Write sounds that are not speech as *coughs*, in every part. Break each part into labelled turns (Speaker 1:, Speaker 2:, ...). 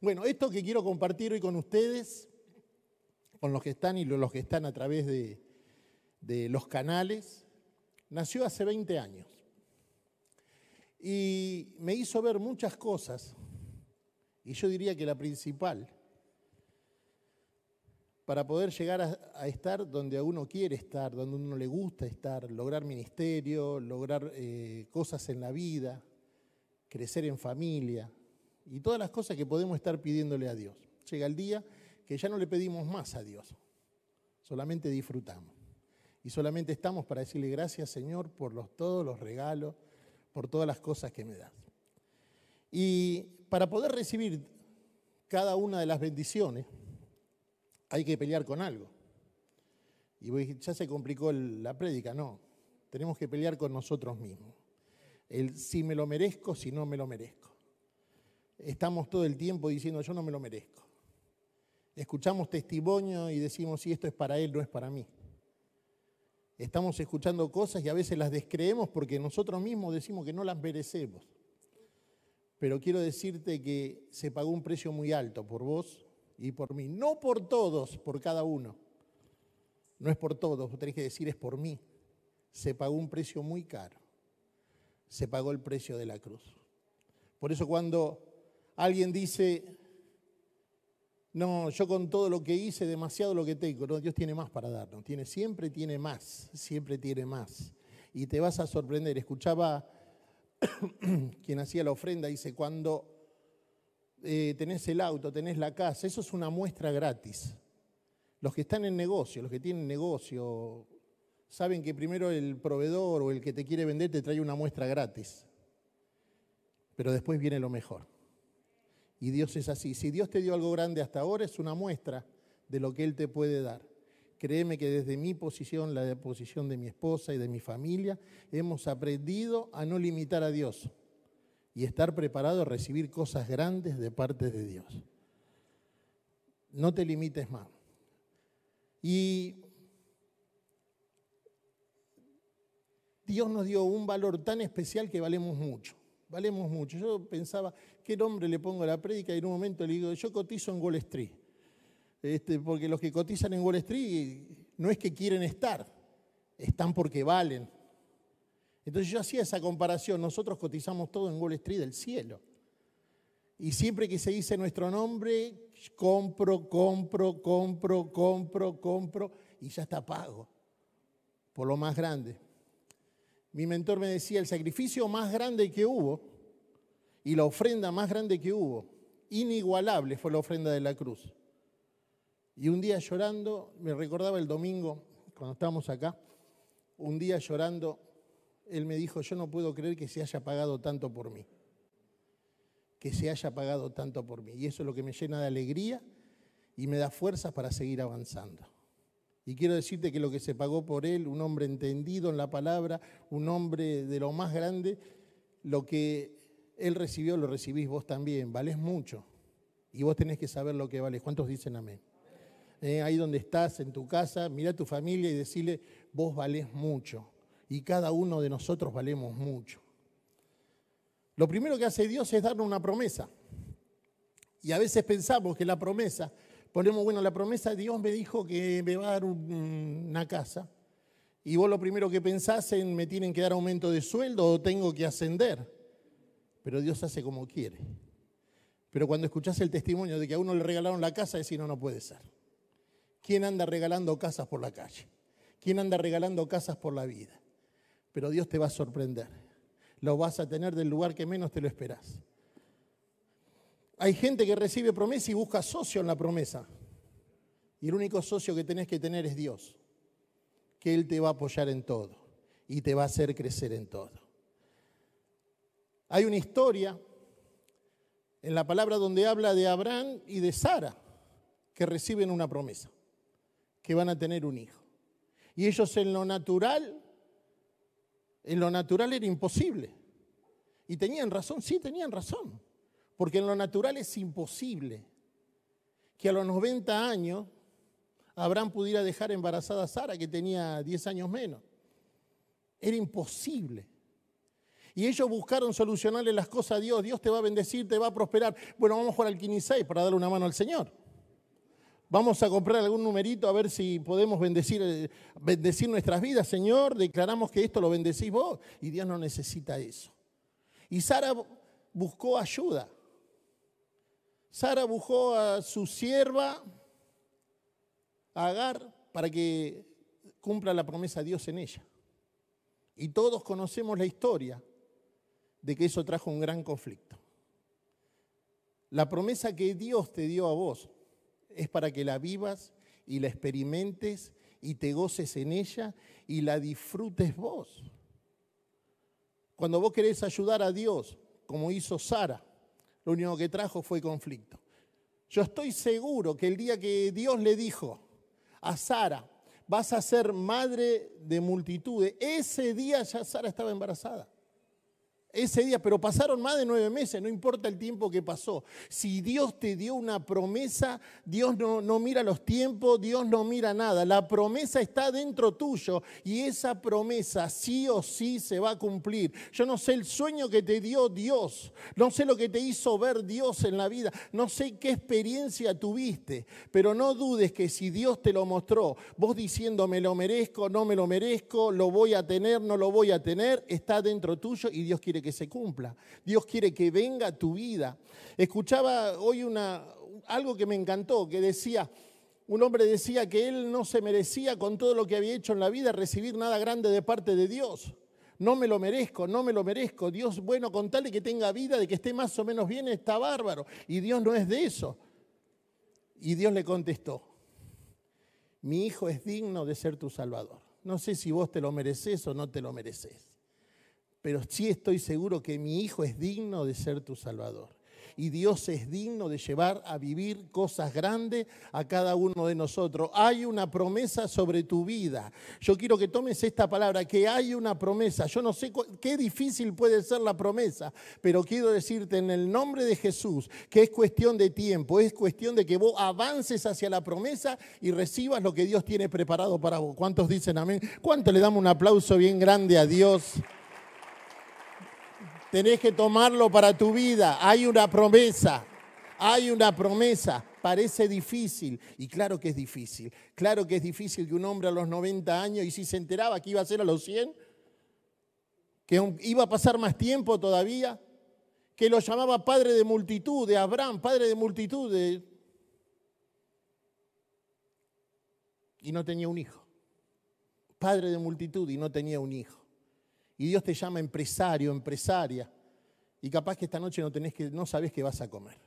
Speaker 1: Bueno, esto que quiero compartir hoy con ustedes, con los que están y los que están a través de, los canales, nació hace 20 años. Y me hizo ver muchas cosas, y yo diría que la principal, para poder llegar a, estar donde uno quiere estar, donde uno le gusta estar, lograr ministerio, lograr eh, cosas en la vida, crecer en familia y todas las cosas que podemos estar pidiéndole a Dios. Llega el día que ya no le pedimos más a Dios, solamente disfrutamos. Y solamente estamos para decirle gracias Señor por los, todos los regalos, por todas las cosas que me das. Y para poder recibir cada una de las bendiciones, hay que pelear con algo. Y ya se complicó la prédica, no. Tenemos que pelear con nosotros mismos. El si me lo merezco, si no me lo merezco. Estamos todo el tiempo diciendo yo no me lo merezco. Escuchamos testimonio y decimos si esto es para él, no es para mí. Estamos escuchando cosas y a veces las descreemos porque nosotros mismos decimos que no las merecemos. Pero quiero decirte que se pagó un precio muy alto por vos y por mí. No por todos, por cada uno. No es por todos, vos tenés que decir es por mí. Se pagó un precio muy caro. Se pagó el precio de la cruz. Por eso cuando alguien dice, no, yo con todo lo que hice, demasiado lo que tengo. No, Dios tiene más para darnos. Tiene, siempre tiene más, siempre tiene más. Y te vas a sorprender. Escuchaba *coughs* quien hacía la ofrenda, dice, cuando eh, tenés el auto, tenés la casa, eso es una muestra gratis. Los que están en negocio, los que tienen negocio, saben que primero el proveedor o el que te quiere vender te trae una muestra gratis. Pero después viene lo mejor. Y Dios es así. Si Dios te dio algo grande hasta ahora, es una muestra de lo que Él te puede dar. Créeme que desde mi posición, la posición de mi esposa y de mi familia, hemos aprendido a no limitar a Dios y estar preparado a recibir cosas grandes de parte de Dios. No te limites más. Y Dios nos dio un valor tan especial que valemos mucho valemos mucho. Yo pensaba, ¿qué nombre le pongo a la prédica? Y en un momento le digo, yo cotizo en Wall Street. Este, porque los que cotizan en Wall Street no es que quieren estar, están porque valen. Entonces yo hacía esa comparación, nosotros cotizamos todo en Wall Street del cielo. Y siempre que se dice nuestro nombre, compro, compro, compro, compro, compro, y ya está pago, por lo más grande mi mentor me decía, el sacrificio más grande que hubo y la ofrenda más grande que hubo, inigualable fue la ofrenda de la cruz. Y un día llorando, me recordaba el domingo, cuando estábamos acá, un día llorando, él me dijo, yo no puedo creer que se haya pagado tanto por mí, que se haya pagado tanto por mí. Y eso es lo que me llena de alegría y me da fuerzas para seguir avanzando. Y quiero decirte que lo que se pagó por él, un hombre entendido en la palabra, un hombre de lo más grande, lo que él recibió lo recibís vos también. Valés mucho. Y vos tenés que saber lo que vales. ¿Cuántos dicen amén? Eh, ahí donde estás, en tu casa, mira a tu familia y decirle, vos valés mucho. Y cada uno de nosotros valemos mucho. Lo primero que hace Dios es darnos una promesa. Y a veces pensamos que la promesa ponemos, bueno, la promesa Dios me dijo que me va a dar una casa. Y vos lo primero que pensás en me tienen que dar aumento de sueldo o tengo que ascender. Pero Dios hace como quiere. Pero cuando escuchás el testimonio de que a uno le regalaron la casa, decís, no, no puede ser. ¿Quién anda regalando casas por la calle? ¿Quién anda regalando casas por la vida? Pero Dios te va a sorprender. Lo vas a tener del lugar que menos te lo esperás. Hay gente que recibe promesa y busca socio en la promesa. Y el único socio que tenés que tener es Dios, que Él te va a apoyar en todo y te va a hacer crecer en todo. Hay una historia en la palabra donde habla de Abraham y de Sara, que reciben una promesa, que van a tener un hijo. Y ellos en lo natural, en lo natural era imposible. Y tenían razón, sí, tenían razón. Porque en lo natural es imposible que a los 90 años Abraham pudiera dejar embarazada a Sara, que tenía 10 años menos. Era imposible. Y ellos buscaron solucionarle las cosas a Dios. Dios te va a bendecir, te va a prosperar. Bueno, vamos a jugar al 15 para darle una mano al Señor. Vamos a comprar algún numerito a ver si podemos bendecir, eh, bendecir nuestras vidas. Señor, declaramos que esto lo bendecís vos. Y Dios no necesita eso. Y Sara buscó ayuda. Sara buscó a su sierva, Agar, para que cumpla la promesa de Dios en ella. Y todos conocemos la historia de que eso trajo un gran conflicto. La promesa que Dios te dio a vos es para que la vivas y la experimentes y te goces en ella y la disfrutes vos. Cuando vos querés ayudar a Dios, como hizo Sara, lo único que trajo fue conflicto. Yo estoy seguro que el día que Dios le dijo a Sara, vas a ser madre de multitudes, ese día ya Sara estaba embarazada ese día, pero pasaron más de nueve meses, no importa el tiempo que pasó. Si Dios te dio una promesa, Dios no, no, mira los tiempos, Dios no mira nada. La promesa está dentro tuyo y esa promesa sí o sí se va a cumplir. Yo no sé el sueño que te dio Dios, no sé lo que te hizo ver Dios en la vida, no sé qué experiencia tuviste, pero no dudes que si Dios te lo mostró, vos diciendo me lo merezco, no me lo merezco, lo voy a tener, no lo voy a tener, está dentro tuyo y Dios quiere que se cumpla. Dios quiere que venga tu vida. Escuchaba hoy una, algo que me encantó, que decía, un hombre decía que él no se merecía con todo lo que había hecho en la vida recibir nada grande de parte de Dios. No me lo merezco, no me lo merezco. Dios, bueno, con tal de que tenga vida, de que esté más o menos bien, está bárbaro. Y Dios no es de eso. Y Dios le contestó, mi hijo es digno de ser tu salvador. No sé si vos te lo mereces o no te lo mereces pero sí estoy seguro que mi hijo es digno de ser tu salvador. Y Dios es digno de llevar a vivir cosas grandes a cada uno de nosotros. Hay una promesa sobre tu vida. Yo quiero que tomes esta palabra, que hay una promesa. Yo no sé qué difícil puede ser la promesa, pero quiero decirte en el nombre de Jesús que es cuestión de tiempo, es cuestión de que vos avances hacia la promesa y recibas lo que Dios tiene preparado para vos. ¿Cuántos dicen amén? ¿Cuánto le damos un aplauso bien grande a Dios? Tenés que tomarlo para tu vida. Hay una promesa. Hay una promesa. Parece difícil. Y claro que es difícil. Claro que es difícil que un hombre a los 90 años, y si se enteraba que iba a ser a los 100, que iba a pasar más tiempo todavía, que lo llamaba padre de multitud, de Abraham, padre de multitud, y no tenía un hijo. Padre de multitud y no tenía un hijo y Dios te llama empresario, empresaria, y capaz que esta noche no, tenés que, sabés qué vas a comer.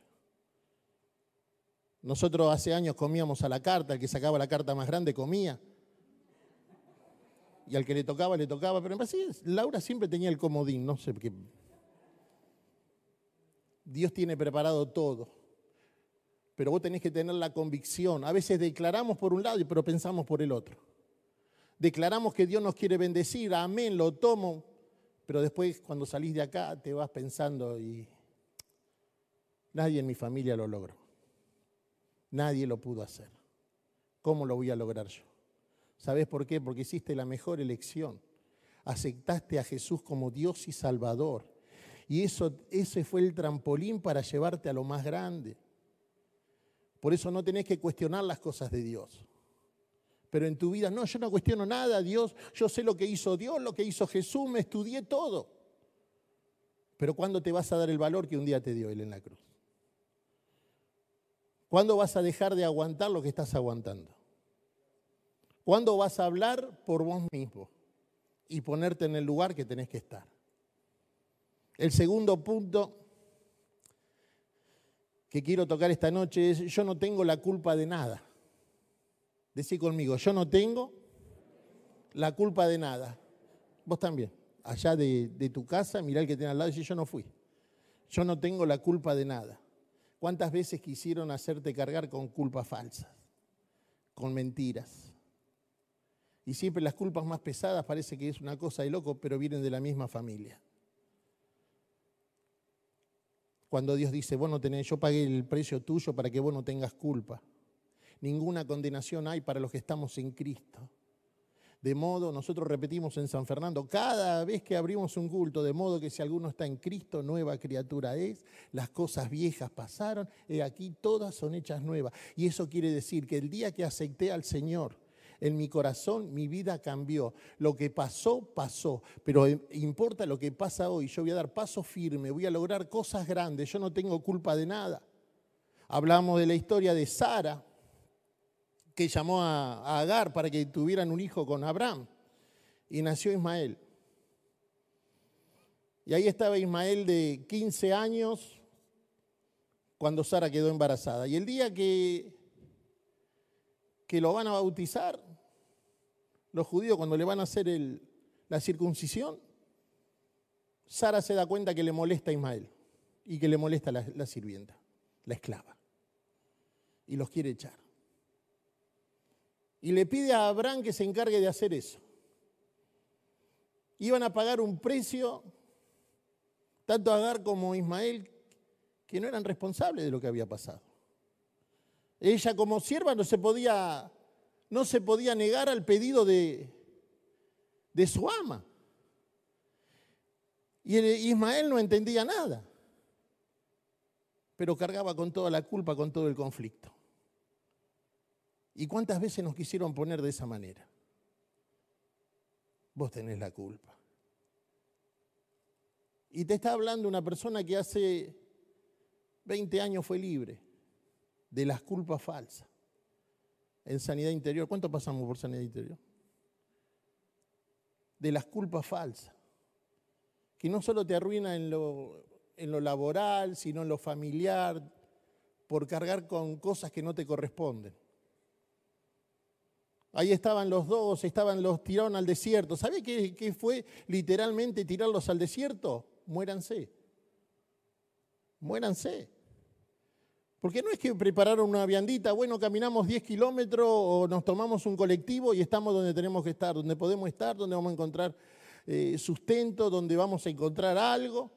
Speaker 1: Nosotros hace años comíamos a la carta, el que sacaba la carta más grande comía. Y al que le tocaba, le tocaba. Pero en así, Laura siempre tenía el comodín, no sé qué. Dios tiene preparado todo. Pero vos tenés que tener la convicción. A veces declaramos por un lado, pero pensamos por el otro declaramos que Dios nos quiere bendecir, amén, lo tomo, pero después cuando salís de acá te vas pensando y nadie en mi familia lo logró, nadie lo pudo hacer. ¿Cómo lo voy a lograr yo? ¿Sabes por qué? Porque hiciste la mejor elección. Aceptaste a Jesús como Dios y Salvador. Y eso, ese fue el trampolín para llevarte a lo más grande. Por eso no tenés que cuestionar las cosas de Dios pero en tu vida, no, yo no cuestiono nada, Dios, yo sé lo que hizo Dios, lo que hizo Jesús, me estudié todo. Pero ¿cuándo te vas a dar el valor que un día te dio Él en la cruz? ¿Cuándo vas a dejar de aguantar lo que estás aguantando? ¿Cuándo vas a hablar por vos mismo y ponerte en el lugar que tenés que estar? El segundo punto que quiero tocar esta noche es, yo no tengo la culpa de nada. Decí conmigo, yo no tengo la culpa de nada. Vos también. Allá de, tu casa, mirá el que tiene al lado y dice, yo no fui. Yo no tengo la culpa de nada. ¿Cuántas veces quisieron hacerte cargar con culpas falsas? Con mentiras. Y siempre las culpas más pesadas parece que es una cosa de loco, pero vienen de la misma familia. Cuando Dios dice, vos no yo pagué el precio tuyo para que vos no tengas culpa ninguna condenación hay para los que estamos en Cristo. De modo, nosotros repetimos en San Fernando, cada vez que abrimos un culto, de modo que si alguno está en Cristo, nueva criatura es, las cosas viejas pasaron, y aquí todas son hechas nuevas. Y eso quiere decir que el día que acepté al Señor, en mi corazón mi vida cambió. Lo que pasó, pasó. Pero importa lo que pasa hoy. Yo voy a dar paso firme, voy a lograr cosas grandes. Yo no tengo culpa de nada. Hablamos de la historia de Sara, que llamó a, Agar para que tuvieran un hijo con Abraham. Y nació Ismael. Y ahí estaba Ismael de 15 años cuando Sara quedó embarazada. Y el día que, que lo van a bautizar, los judíos cuando le van a hacer la circuncisión, Sara se da cuenta que le molesta a Ismael y que le molesta la, la sirvienta, la esclava. Y los quiere echar y le pide a Abraham que se encargue de hacer eso. Iban a pagar un precio, tanto Agar como Ismael, que no eran responsables de lo que había pasado. Ella como sierva no se podía, no se podía negar al pedido de, de su ama. Y Ismael no entendía nada, pero cargaba con toda la culpa, con todo el conflicto. ¿Y cuántas veces nos quisieron poner de esa manera? Vos tenés la culpa. Y te está hablando una persona que hace 20 años fue libre de las culpas falsas en sanidad interior. ¿Cuánto pasamos por sanidad interior? De las culpas falsas, que no solo te arruina en lo, en lo laboral, sino en lo familiar, por cargar con cosas que no te corresponden. Ahí estaban los dos, estaban los tiraron al desierto. ¿Sabe qué, fue literalmente tirarlos al desierto? Muéranse. Muéranse. Porque no es que prepararon una viandita, bueno, caminamos 10 kilómetros o nos tomamos un colectivo y estamos donde tenemos que estar, donde podemos estar, donde vamos a encontrar eh, sustento, donde vamos a encontrar algo.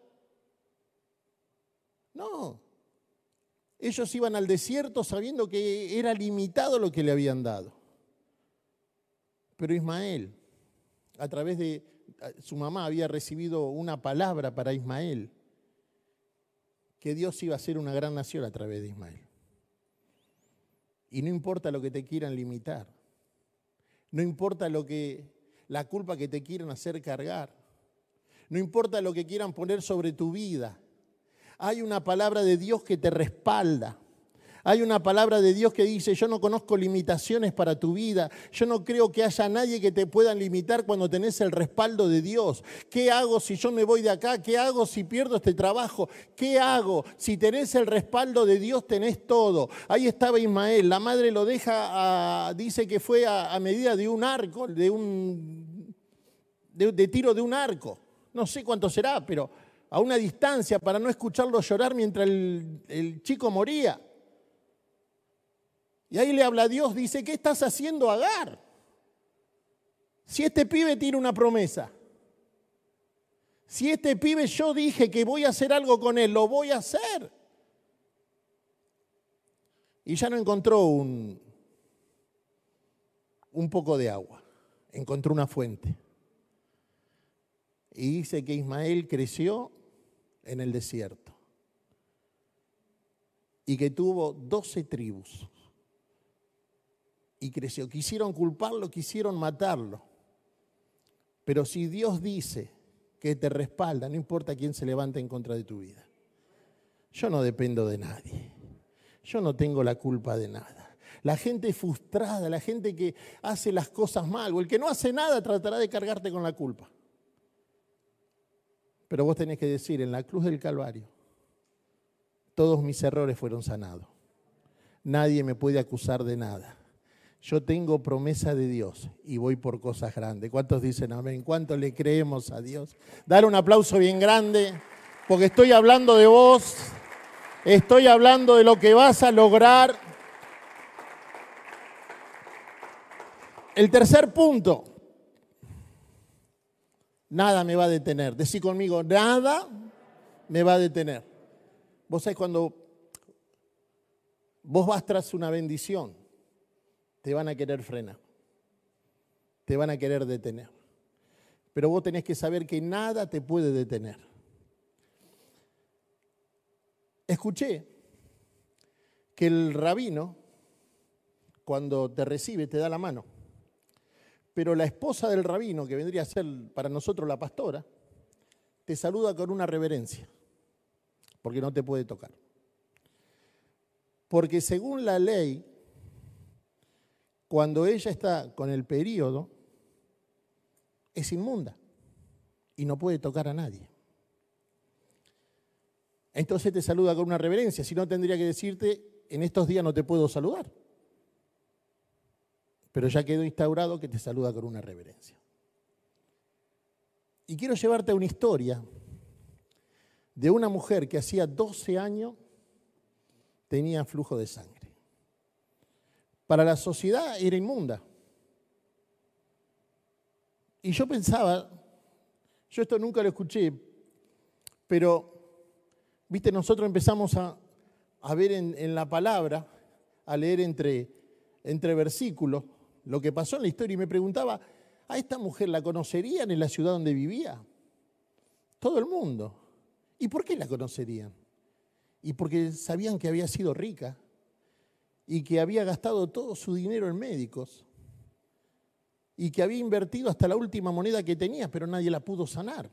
Speaker 1: No. Ellos iban al desierto sabiendo que era limitado lo que le habían dado. Pero Ismael, a través de su mamá, había recibido una palabra para Ismael, que Dios iba a ser una gran nación a través de Ismael. Y no importa lo que te quieran limitar, no importa lo que la culpa que te quieran hacer cargar, no importa lo que quieran poner sobre tu vida. Hay una palabra de Dios que te respalda. Hay una palabra de Dios que dice, yo no conozco limitaciones para tu vida, yo no creo que haya nadie que te pueda limitar cuando tenés el respaldo de Dios. ¿Qué hago si yo me voy de acá? ¿Qué hago si pierdo este trabajo? ¿Qué hago? Si tenés el respaldo de Dios, tenés todo. Ahí estaba Ismael, la madre lo deja, dice que fue a, medida de un arco, de un de, tiro de un arco. No sé cuánto será, pero a una distancia para no escucharlo llorar mientras el, el chico moría. Y ahí le habla a Dios, dice, ¿qué estás haciendo Agar? Si este pibe tiene una promesa, si este pibe yo dije que voy a hacer algo con él, lo voy a hacer. Y ya no encontró un, un poco de agua, encontró una fuente. Y dice que Ismael creció en el desierto y que tuvo doce tribus y creció. Quisieron culparlo, quisieron matarlo. Pero si Dios dice que te respalda, no importa quién se levante en contra de tu vida. Yo no dependo de nadie. Yo no tengo la culpa de nada. La gente frustrada, la gente que hace las cosas mal, o el que no hace nada tratará de cargarte con la culpa. Pero vos tenés que decir, en la cruz del Calvario, todos mis errores fueron sanados. Nadie me puede acusar de nada. Yo tengo promesa de Dios y voy por cosas grandes. ¿Cuántos dicen amén? ¿Cuántos le creemos a Dios? Dar un aplauso bien grande, porque estoy hablando de vos, estoy hablando de lo que vas a lograr. El tercer punto, nada me va a detener. Decí conmigo, nada me va a detener. Vos sabés cuando vos vas tras una bendición, te van a querer frenar. te van a querer detener. Pero vos tenés que saber que nada te puede detener. Escuché que el rabino, cuando te recibe, te da la mano. Pero la esposa del rabino, que vendría a ser para nosotros la pastora, te saluda con una reverencia, porque no te puede tocar. Porque según la ley, cuando ella está con el periodo, es inmunda y no puede tocar a nadie. Entonces te saluda con una reverencia, si no tendría que decirte, en estos días no te puedo saludar. Pero ya quedó instaurado que te saluda con una reverencia. Y quiero llevarte a una historia de una mujer que hacía 12 años tenía flujo de sangre. Para la sociedad era inmunda. Y yo pensaba, yo esto nunca lo escuché, pero, viste, nosotros empezamos a, ver en, en, la palabra, a leer entre, entre versículos, lo que pasó en la historia y me preguntaba, ¿a esta mujer la conocerían en la ciudad donde vivía? Todo el mundo. ¿Y por qué la conocerían? Y porque sabían que había sido rica y que había gastado todo su dinero en médicos y que había invertido hasta la última moneda que tenía, pero nadie la pudo sanar.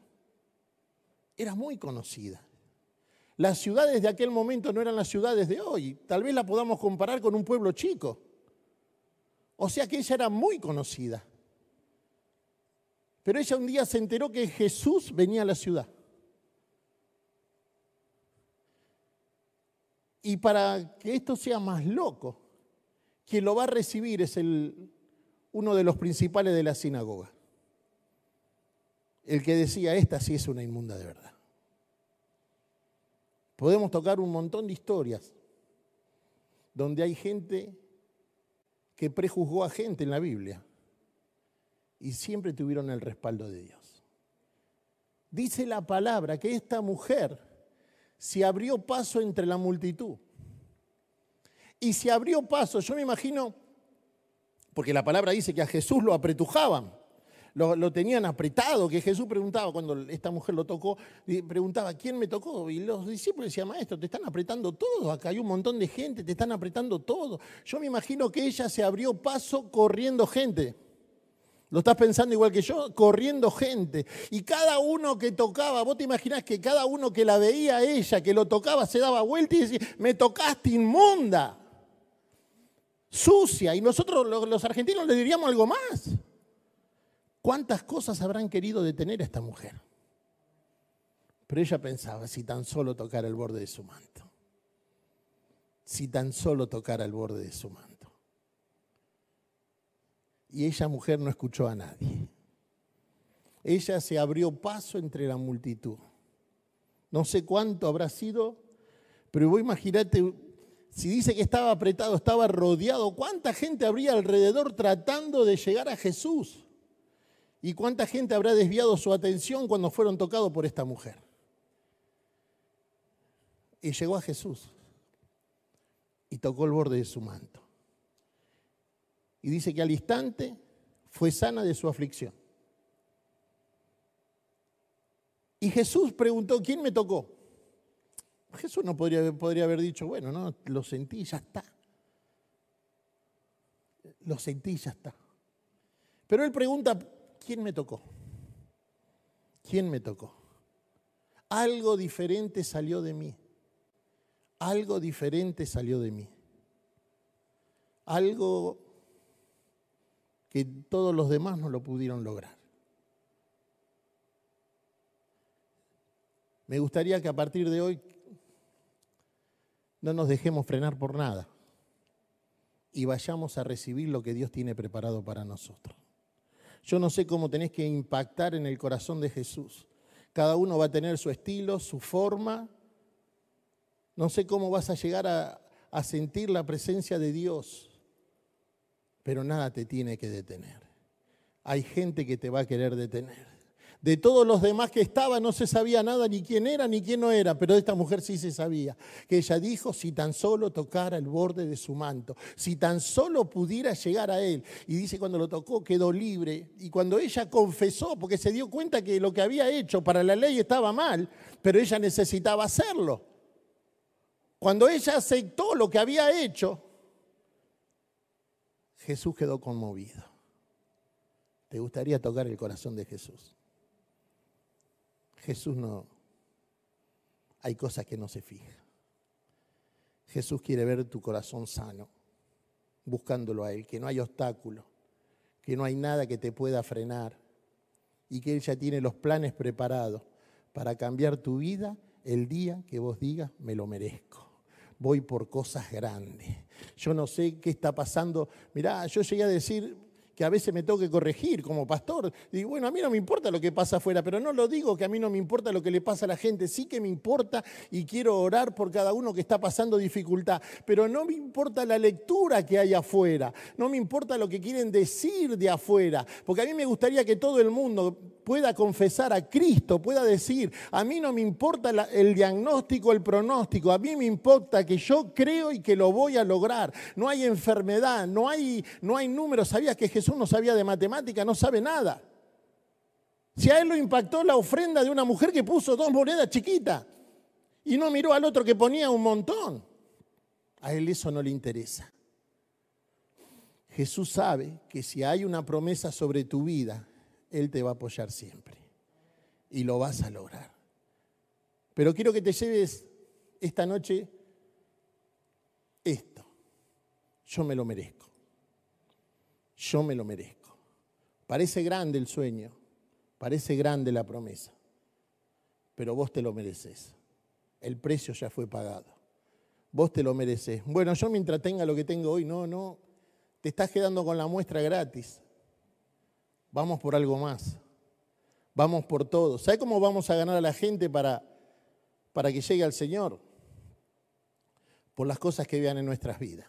Speaker 1: Era muy conocida. Las ciudades de aquel momento no eran las ciudades de hoy. Tal vez la podamos comparar con un pueblo chico. O sea que ella era muy conocida. Pero ella un día se enteró que Jesús venía a la ciudad. Y para que esto sea más loco, quien lo va a recibir es uno de los principales de la sinagoga. El que decía, esta sí es una inmunda de verdad. Podemos tocar un montón de historias donde hay gente que prejuzgó a gente en la Biblia y siempre tuvieron el respaldo de Dios. Dice la palabra que esta mujer se abrió paso entre la multitud. Y se abrió paso, yo me imagino porque la palabra dice que a Jesús lo apretujaban, lo, tenían apretado, que Jesús preguntaba, cuando esta mujer lo tocó, preguntaba, ¿quién me tocó? Y los discípulos decían, maestro, te están apretando todo, acá hay un montón de gente, te están apretando todo. Yo me imagino que ella se abrió paso corriendo gente. ¿Lo estás pensando igual que yo? Corriendo gente. Y cada uno que tocaba, vos te imaginás que cada uno que la veía a ella, que lo tocaba, se daba vuelta y decía, me tocaste inmunda sucia. Y nosotros los argentinos le diríamos algo más. ¿Cuántas cosas habrán querido detener a esta mujer? Pero ella pensaba, si tan solo tocara el borde de su manto. Si tan solo tocara el borde de su manto. Y ella mujer no escuchó a nadie. Ella se abrió paso entre la multitud. No sé cuánto habrá sido, pero vos imaginate si dice que estaba apretado, estaba rodeado, ¿cuánta gente habría alrededor tratando de llegar a Jesús? ¿Y cuánta gente habrá desviado su atención cuando fueron tocados por esta mujer? Y llegó a Jesús y tocó el borde de su manto. Y dice que al instante fue sana de su aflicción. Y Jesús preguntó, ¿quién me tocó? Jesús no podría, podría haber dicho, bueno, no, lo sentí, ya está. Lo sentí, ya está. Pero él pregunta, ¿quién me tocó? ¿Quién me tocó? Algo diferente salió de mí. Algo diferente salió de mí. Algo que todos los demás no lo pudieron lograr. Me gustaría que a partir de hoy no nos dejemos frenar por nada y vayamos a recibir lo que Dios tiene preparado para nosotros. Yo no sé cómo tenés que impactar en el corazón de Jesús. Cada uno va a tener su estilo, su forma. No sé cómo vas a llegar a, a sentir la presencia de Dios, pero nada te tiene que detener. Hay gente que te va a querer detener. De todos los demás que estaban no se sabía nada ni quién era ni quién no era, pero de esta mujer sí se sabía. Que ella dijo, si tan solo tocara el borde de su manto, si tan solo pudiera llegar a él. Y dice, cuando lo tocó quedó libre. Y cuando ella confesó, porque se dio cuenta que lo que había hecho para la ley estaba mal, pero ella necesitaba hacerlo. Cuando ella aceptó lo que había hecho, Jesús quedó conmovido. ¿Te gustaría tocar el corazón de Jesús? Jesús no, hay cosas que no se fijan. Jesús quiere ver tu corazón sano, buscándolo a Él, que no hay obstáculo, que no hay nada que te pueda frenar y que Él ya tiene los planes preparados para cambiar tu vida el día que vos digas, me lo merezco. Voy por cosas grandes. Yo no sé qué está pasando. Mirá, yo llegué a decir, que a veces me tengo que corregir como pastor. Digo, bueno, a mí no me importa lo que pasa afuera, pero no lo digo que a mí no me importa lo que le pasa a la gente, sí que me importa y quiero orar por cada uno que está pasando dificultad, pero no me importa la lectura que hay afuera, no me importa lo que quieren decir de afuera, porque a mí me gustaría que todo el mundo pueda confesar a Cristo, pueda decir, a mí no me importa el diagnóstico, el pronóstico, a mí me importa que yo creo y que lo voy a lograr. No hay enfermedad, no hay, no hay números. ¿Sabías que Jesús no sabía de matemática, no sabe nada. Si a él lo impactó la ofrenda de una mujer que puso dos monedas chiquitas y no miró al otro que ponía un montón, a él eso no le interesa. Jesús sabe que si hay una promesa sobre tu vida, Él te va a apoyar siempre y lo vas a lograr. Pero quiero que te lleves esta noche esto. Yo me lo merezco yo me lo merezco. Parece grande el sueño, parece grande la promesa, pero vos te lo mereces. El precio ya fue pagado. Vos te lo mereces. Bueno, yo mientras tenga lo que tengo hoy, no, no, te estás quedando con la muestra gratis. Vamos por algo más. Vamos por todo. ¿Sabes cómo vamos a ganar a la gente para, para que llegue al Señor? Por las cosas que vean en nuestras vidas.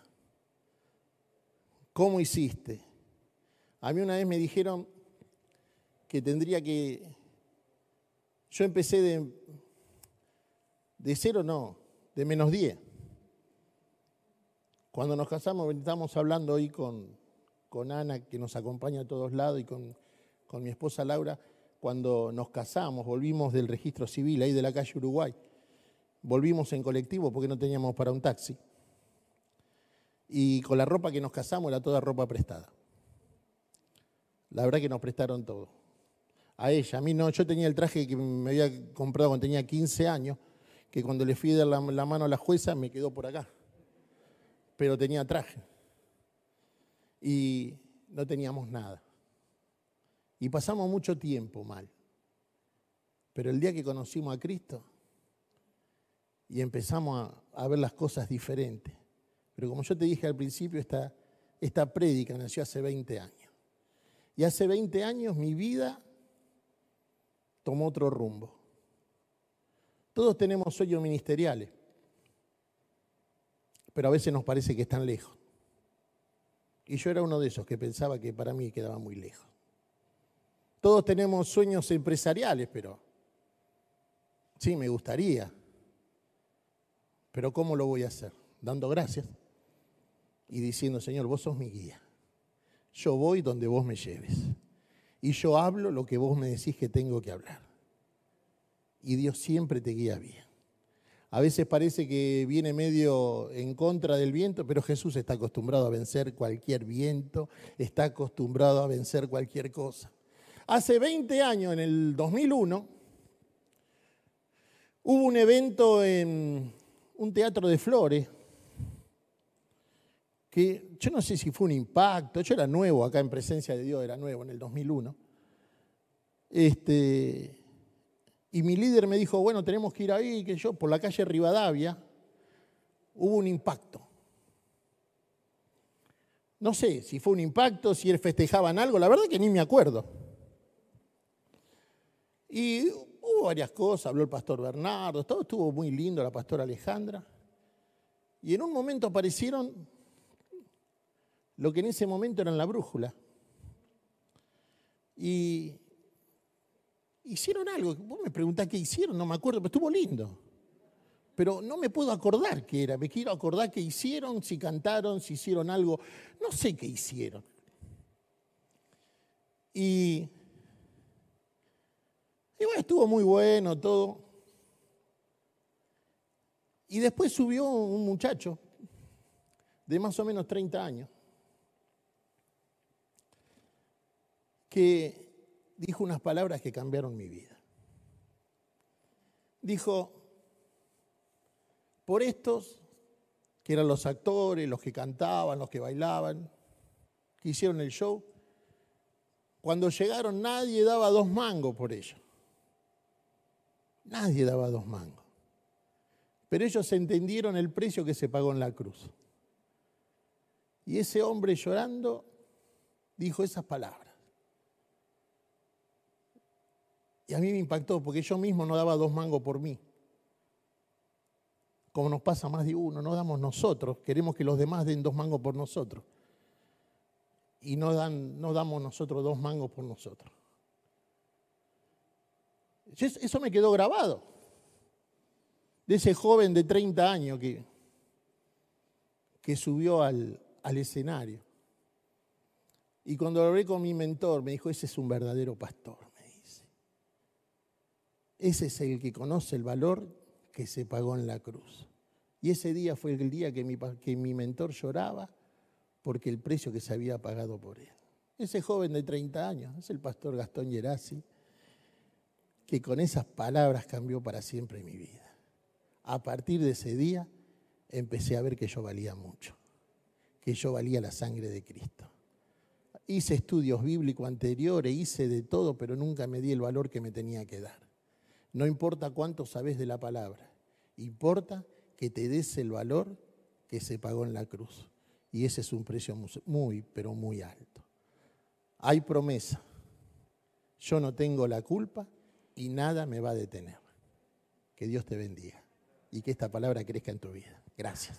Speaker 1: ¿Cómo hiciste? A mí una vez me dijeron que tendría que... Yo empecé de, de cero, no, de menos 10. Cuando nos casamos, estamos hablando hoy con, con Ana, que nos acompaña a todos lados, y con, mi esposa Laura, cuando nos casamos, volvimos del registro civil, ahí de la calle Uruguay. Volvimos en colectivo porque no teníamos para un taxi. Y con la ropa que nos casamos era toda ropa prestada. La verdad que nos prestaron todo. A ella, a mí no, yo tenía el traje que me había comprado cuando tenía 15 años, que cuando le fui a dar la, la mano a la jueza me quedó por acá. Pero tenía traje. Y no teníamos nada. Y pasamos mucho tiempo mal. Pero el día que conocimos a Cristo y empezamos a, ver las cosas diferentes. Pero como yo te dije al principio, esta, esta prédica nació hace 20 años. Y hace 20 años mi vida tomó otro rumbo. Todos tenemos sueños ministeriales, pero a veces nos parece que están lejos. Y yo era uno de esos que pensaba que para mí quedaba muy lejos. Todos tenemos sueños empresariales, pero sí, me gustaría. Pero ¿cómo lo voy a hacer? Dando gracias y diciendo, Señor, vos sos mi guía. Yo voy donde vos me lleves. Y yo hablo lo que vos me decís que tengo que hablar. Y Dios siempre te guía bien. A veces parece que viene medio en contra del viento, pero Jesús está acostumbrado a vencer cualquier viento, está acostumbrado a vencer cualquier cosa. Hace 20 años, en el 2001, hubo un evento en un teatro de flores que yo no sé si fue un impacto, yo era nuevo acá en presencia de Dios, era nuevo en el 2001. Este, y mi líder me dijo, bueno, tenemos que ir ahí, que yo, por la calle Rivadavia, hubo un impacto. No sé si fue un impacto, si festejaban algo, la verdad que ni me acuerdo. Y hubo varias cosas, habló el pastor Bernardo, todo estuvo muy lindo, la pastora Alejandra. Y en un momento aparecieron lo que en ese momento era la brújula. Y hicieron algo. Vos me preguntás qué hicieron, no me acuerdo, pero estuvo lindo. Pero no me puedo acordar qué era. Me quiero acordar qué hicieron, si cantaron, si hicieron algo. No sé qué hicieron. Y, y bueno, estuvo muy bueno todo. Y después subió un muchacho de más o menos 30 años que dijo unas palabras que cambiaron mi vida. Dijo, por estos, que eran los actores, los que cantaban, los que bailaban, que hicieron el show, cuando llegaron nadie daba dos mangos por ellos. Nadie daba dos mangos. Pero ellos entendieron el precio que se pagó en la cruz. Y ese hombre llorando dijo esas palabras. Y a mí me impactó porque yo mismo no daba dos mangos por mí. Como nos pasa más de uno, no damos nosotros, queremos que los demás den dos mangos por nosotros. Y no, dan, no damos nosotros dos mangos por nosotros. Eso me quedó grabado. De ese joven de 30 años que, que subió al, al escenario. Y cuando hablé con mi mentor, me dijo, ese es un verdadero pastor. Ese es el que conoce el valor que se pagó en la cruz. Y ese día fue el día que mi, mentor lloraba porque el precio que se había pagado por él. Ese joven de 30 años, es el pastor Gastón Gerasi, que con esas palabras cambió para siempre mi vida. A partir de ese día empecé a ver que yo valía mucho, que yo valía la sangre de Cristo. Hice estudios bíblicos anteriores, hice de todo, pero nunca me di el valor que me tenía que dar. No importa cuánto sabes de la palabra, importa que te des el valor que se pagó en la cruz. Y ese es un precio muy, pero muy alto. Hay promesa. Yo no tengo la culpa y nada me va a detener. Que Dios te bendiga y que esta palabra crezca en tu vida. Gracias.